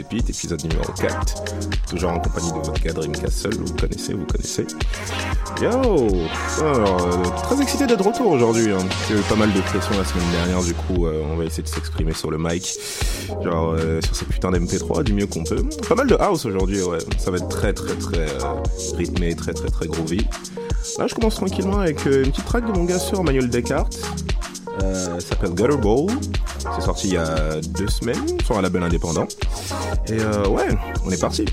épisode numéro 4. Toujours en compagnie de votre gars Dreamcastle, vous connaissez, vous connaissez. Yo Alors, euh, Très excité d'être retour aujourd'hui. Hein. Eu pas mal de pression la semaine dernière, du coup, euh, on va essayer de s'exprimer sur le mic. Genre, euh, sur ces putains d'MP3 du mieux qu'on peut. Pas mal de house aujourd'hui, ouais. Ça va être très, très, très rythmé, très, très, très groovy. Là, je commence tranquillement avec une petite track de mon gars sur Manuel Descartes. Euh, s'appelle Gutter Bowl. C'est sorti il y a deux semaines sur un label indépendant. Et euh, ouais, on est parti.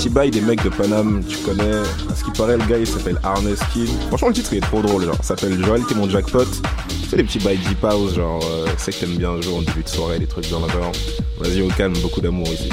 Petits bails des mecs de Paname, tu connais. À ce qui paraît, le gars il s'appelle Arne Skin. Franchement, le titre il est trop drôle, genre. S'appelle Joël, t'es mon jackpot. C'est les petits bails deep house, genre. Euh, c'est que t'aimes bien jouer en début de soirée, des trucs dans la genre. Vas-y, au calme, beaucoup d'amour ici.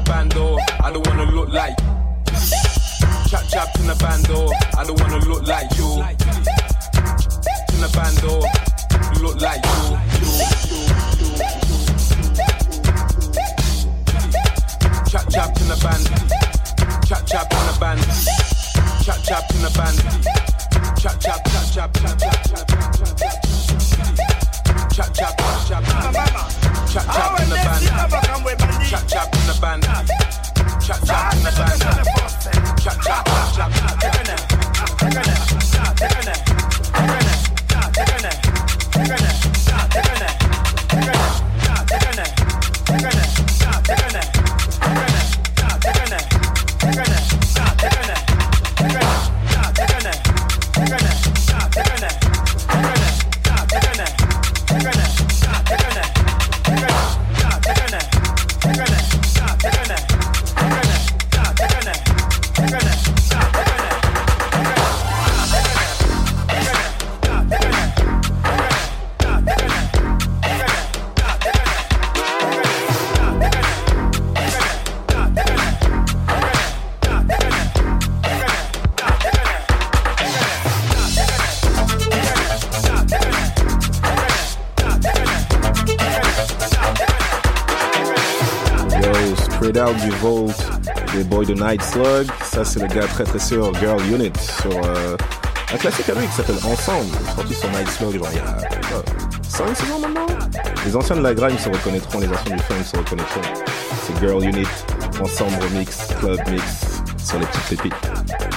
The bando. I don't wanna look like. Chap chap in the bando. I don't wanna look like you. In the bando. Look like you. Chap chap in the band. Chap chap in the band. Chap chap in the band. Chap chap chap chap chap chap chap chap chap. Chap chap chap chap. Chap in the band. Chap chap in the band. Chap chap in the band. Chap chap chap chap. Vault des Boys de Night Slug. Ça, c'est le gars très très sûr, Girl Unit, sur euh, un classique à lui qui s'appelle Ensemble, sorti sur Night Slug genre, il y a 5 saisons maintenant. Les anciens de la grime se reconnaîtront, les anciens du funk se reconnaîtront. C'est Girl Unit, Ensemble Remix, Club Mix, sur les petites pépites.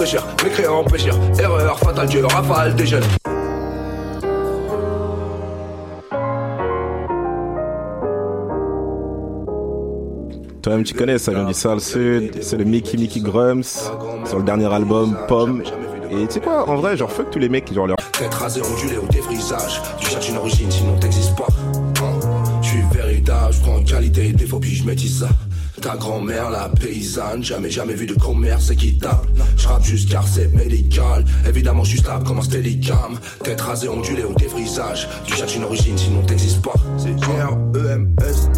rafraîchir, mécréant empêchir, erreur fatale, Dieu rafale des jeunes. Toi-même, tu connais ça vient du Sale Sud, c'est le Mickey Mickey Grums, sur le dernier album, Pomme. Et tu sais quoi, en vrai, genre fuck tous les mecs qui genre leur. Tête rasée, ondulée ou défrisage, tu cherches une origine sinon t'existes pas. Hein? Je suis véritable, je prends qualité et défaut puis je métis ça. Ta grand-mère, la paysanne, jamais jamais vu de commerce équitable. J'rappe juste car c'est médical. Évidemment, je suis stable comme un stélicam. Tête rasée, ondulée au défrisage. Tu cherches une origine, sinon t'existes pas. C'est R-E-M-S.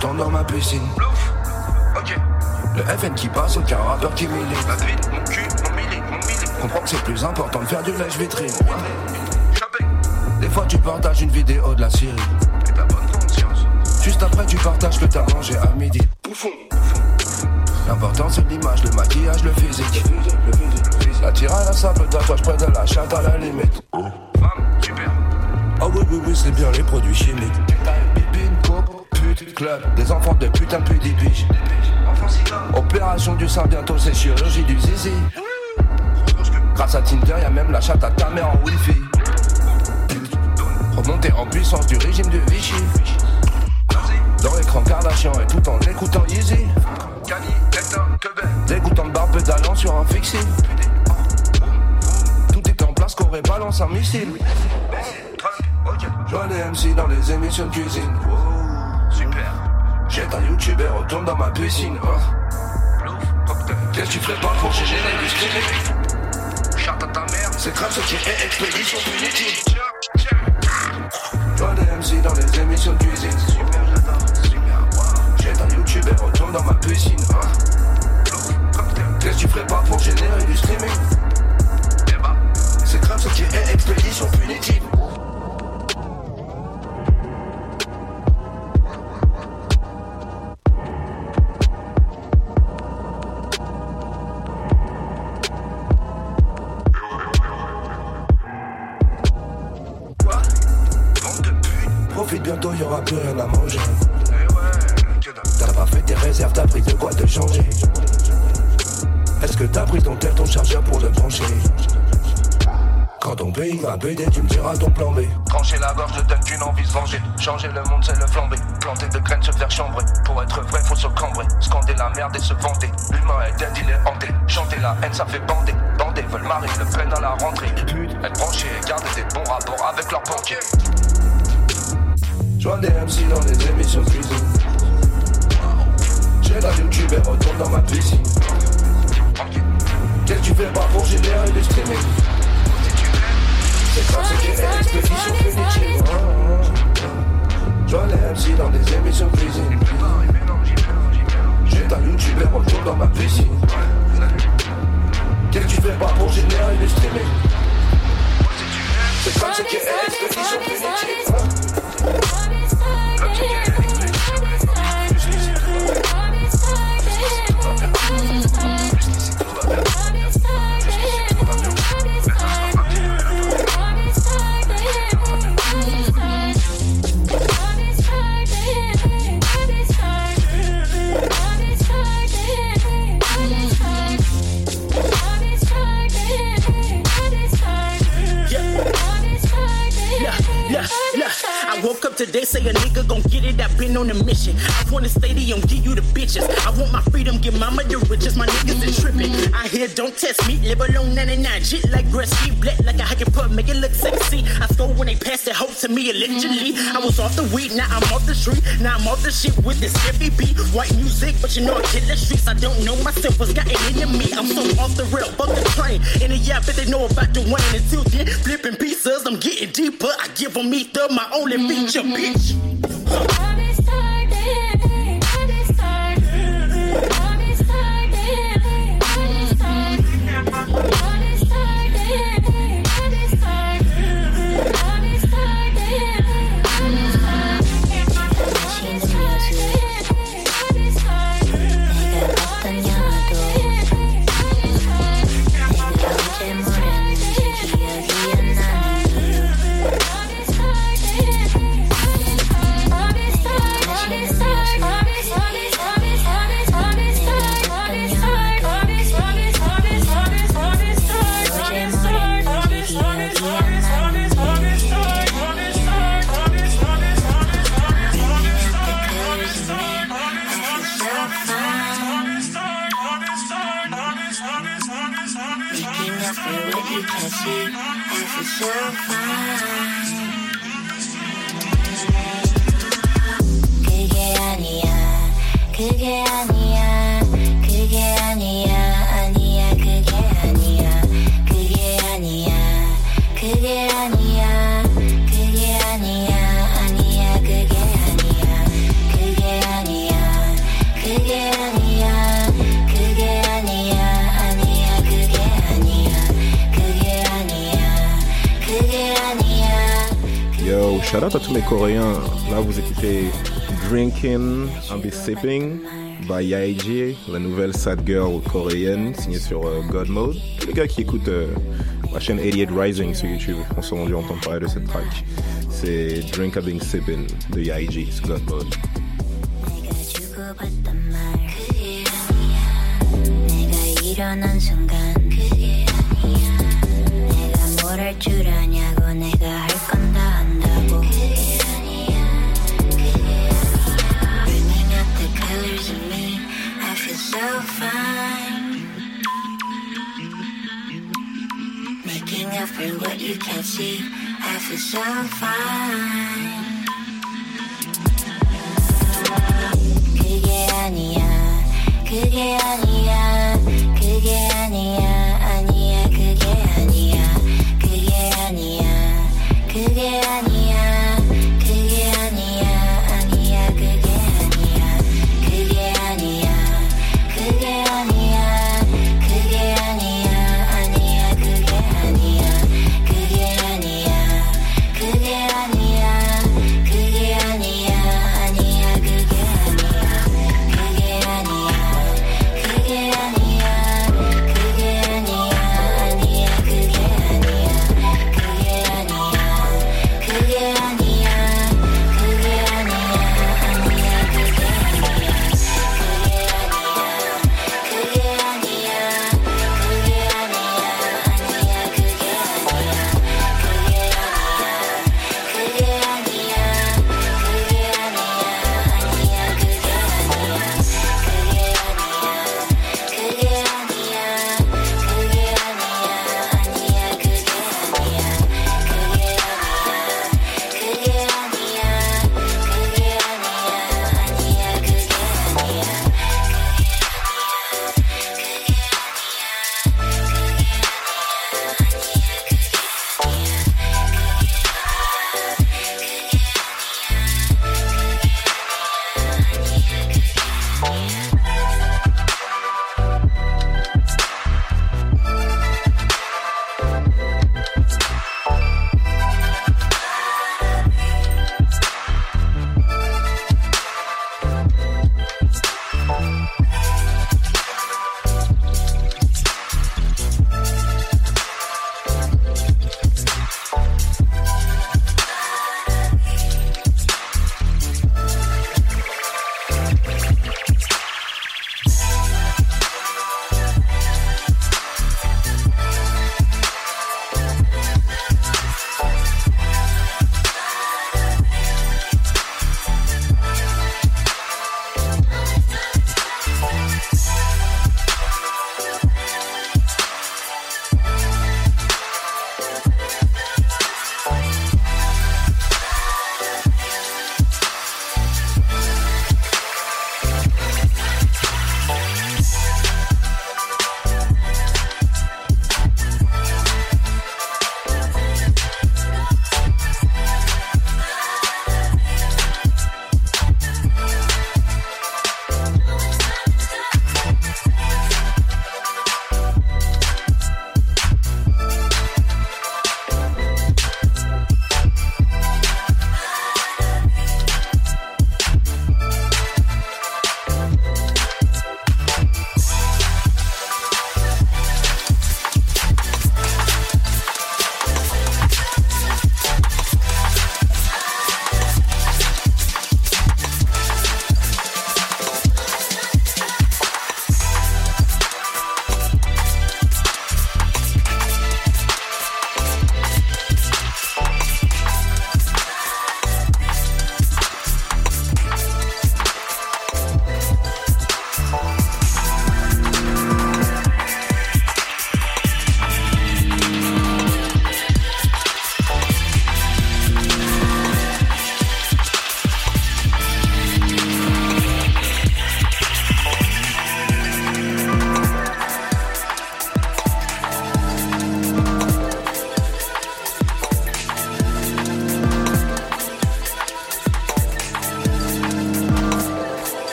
Dans ma piscine. Le FN qui passe, aucun rappeur qui milite. La vite, mon cul, mon milli, mon. Comprends que c'est plus important de faire du lèche vitrine. Des fois tu partages une vidéo de la Syrie. Et ta bonne conscience. Juste après tu partages que t'as mangé à midi. L'important c'est l'image, le maquillage, le physique. La tirade à sable tatouage près de la chatte à la limite. super. Oh oui, oui, oui, c'est bien les produits chimiques. Club, des enfants de putain de piges. Opération du sein, bientôt c'est chirurgie du zizi. Grâce à Tinder, y'a même la chatte à ta mère en wifi. Remonter en puissance du régime de Vichy. Dans l'écran Kardashian et tout en écoutant Yeezy. Dégoûtant de barbe pédalant sur un fixie. Tout est en place, qu'aurait balance un missile. Je vois des MC dans les émissions de cuisine. Jette un youtubeur, retourne dans ma piscine. Oh. Qu'est-ce que tu ferais pas pour du streaming Charte à ta mère, c'est grave ce qui est expédition punitive. Vois des MC dans les émissions de cuisine. Super, j'adore, super. Jette un youtubeur, retourne dans ma piscine. Oh. Qu'est-ce que tu ferais pas pour générer du streaming ça fait bander. Live alone 99. Shit like Gretzky, black like a hiking pub, make it look sexy. I stole when they passed that hope to me, allegedly. I was off the weed, now I'm off the street. Now I'm off the shit with this heavy beat. White music, but you know I kill the streets. I don't know myself, what's got it into me. I'm so off the rail, fuck the train. And yeah, I bet they know about the one and until then. Flipping pieces, I'm getting deeper. I give them ether, my only feature, bitch. shout out à tous mes Coréens. Là, vous écoutez Drinking and Be Sipping by Yaiji, la nouvelle sad girl coréenne signée sur euh, God Mode. Tous les gars qui écoutent euh, la chaîne 88 Rising sur YouTube ont sûrement dû entendre parler de cette track. C'est Drink and Be Sipping de Yaiji sur God Mode. 주고받던 말 그게 아니야 내가 일어난 순간 그게 아니야 내가 뭘 할 줄 아냐고 내 Making up for what you can't see I feel so fine 그게 아니야 그게 아니야